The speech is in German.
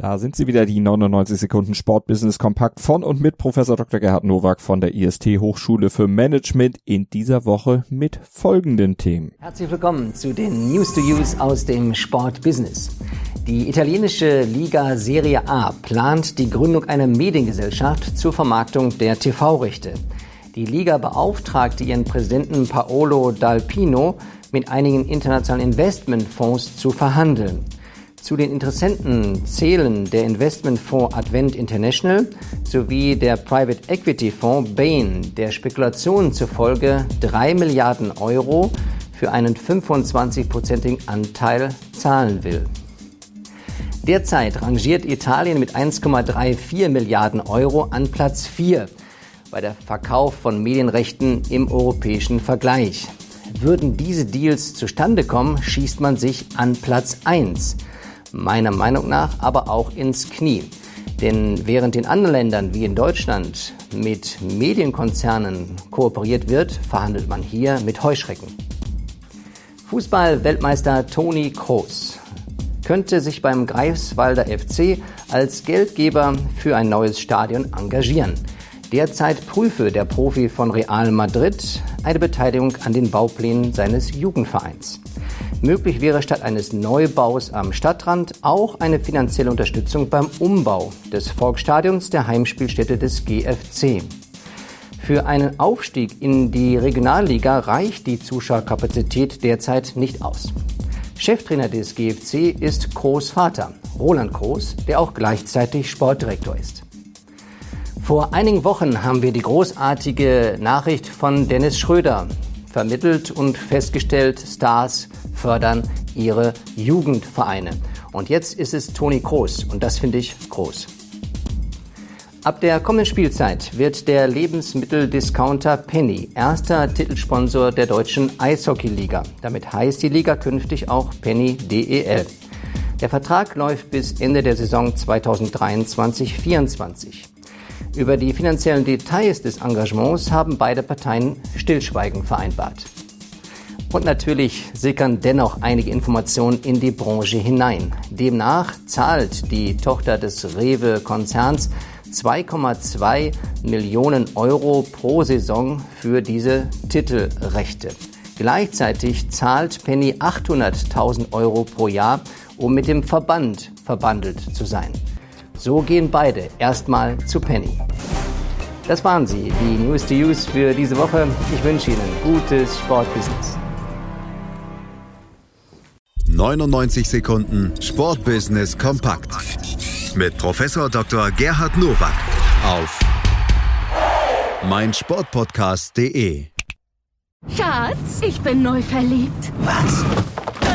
Da sind sie wieder, die 99 Sekunden Sportbusiness Kompakt von und mit Professor Dr. Gerhard Nowak von der IST Hochschule für Management in dieser Woche mit folgenden Themen. Herzlich willkommen zu den News to Use aus dem Sportbusiness. Die italienische Liga Serie A plant die Gründung einer Mediengesellschaft zur Vermarktung der TV-Rechte. Die Liga beauftragte ihren Präsidenten Paolo Dalpino mit einigen internationalen Investmentfonds zu verhandeln. Zu den Interessenten zählen der Investmentfonds Advent International sowie der Private Equity Fonds Bain, der Spekulationen zufolge 3 Milliarden Euro für einen 25-prozentigen Anteil zahlen will. Derzeit rangiert Italien mit 1,34 Milliarden Euro an Platz 4 bei der Verkauf von Medienrechten im europäischen Vergleich. Würden diese Deals zustande kommen, schießt man sich an Platz 1 meiner Meinung nach aber auch ins Knie. Denn während in anderen Ländern wie in Deutschland mit Medienkonzernen kooperiert wird, verhandelt man hier mit Heuschrecken. Fußball-Weltmeister Toni Kroos könnte sich beim Greifswalder FC als Geldgeber für ein neues Stadion engagieren. Derzeit prüfe der Profi von Real Madrid eine Beteiligung an den Bauplänen seines Jugendvereins. Möglich wäre statt eines Neubaus am Stadtrand auch eine finanzielle Unterstützung beim Umbau des Volksstadions der Heimspielstätte des GFC. Für einen Aufstieg in die Regionalliga reicht die Zuschauerkapazität derzeit nicht aus. Cheftrainer des GFC ist Kroos Vater, Roland Kroos, der auch gleichzeitig Sportdirektor ist. Vor einigen Wochen haben wir die großartige Nachricht von Dennis Schröder vermittelt und festgestellt, Stars fördern ihre Jugendvereine. Und jetzt ist es Toni Kroos und das finde ich groß. Ab der kommenden Spielzeit wird der Lebensmitteldiscounter Penny erster Titelsponsor der deutschen Eishockeyliga. Damit heißt die Liga künftig auch Penny DEL. Der Vertrag läuft bis Ende der Saison 2023-24. Über die finanziellen Details des Engagements haben beide Parteien Stillschweigen vereinbart. Und natürlich sickern dennoch einige Informationen in die Branche hinein. Demnach zahlt die Tochter des Rewe-Konzerns 2,2 Millionen Euro pro Saison für diese Titelrechte. Gleichzeitig zahlt Penny 800.000 Euro pro Jahr, um mit dem Verband verbandelt zu sein. So gehen beide erstmal zu Penny. Das waren sie, die News to Use für diese Woche. Ich wünsche Ihnen gutes Sportbusiness. 99 Sekunden Sportbusiness kompakt mit Professor Dr. Gerhard Nowak auf meinsportpodcast.de. Schatz, ich bin neu verliebt. Was?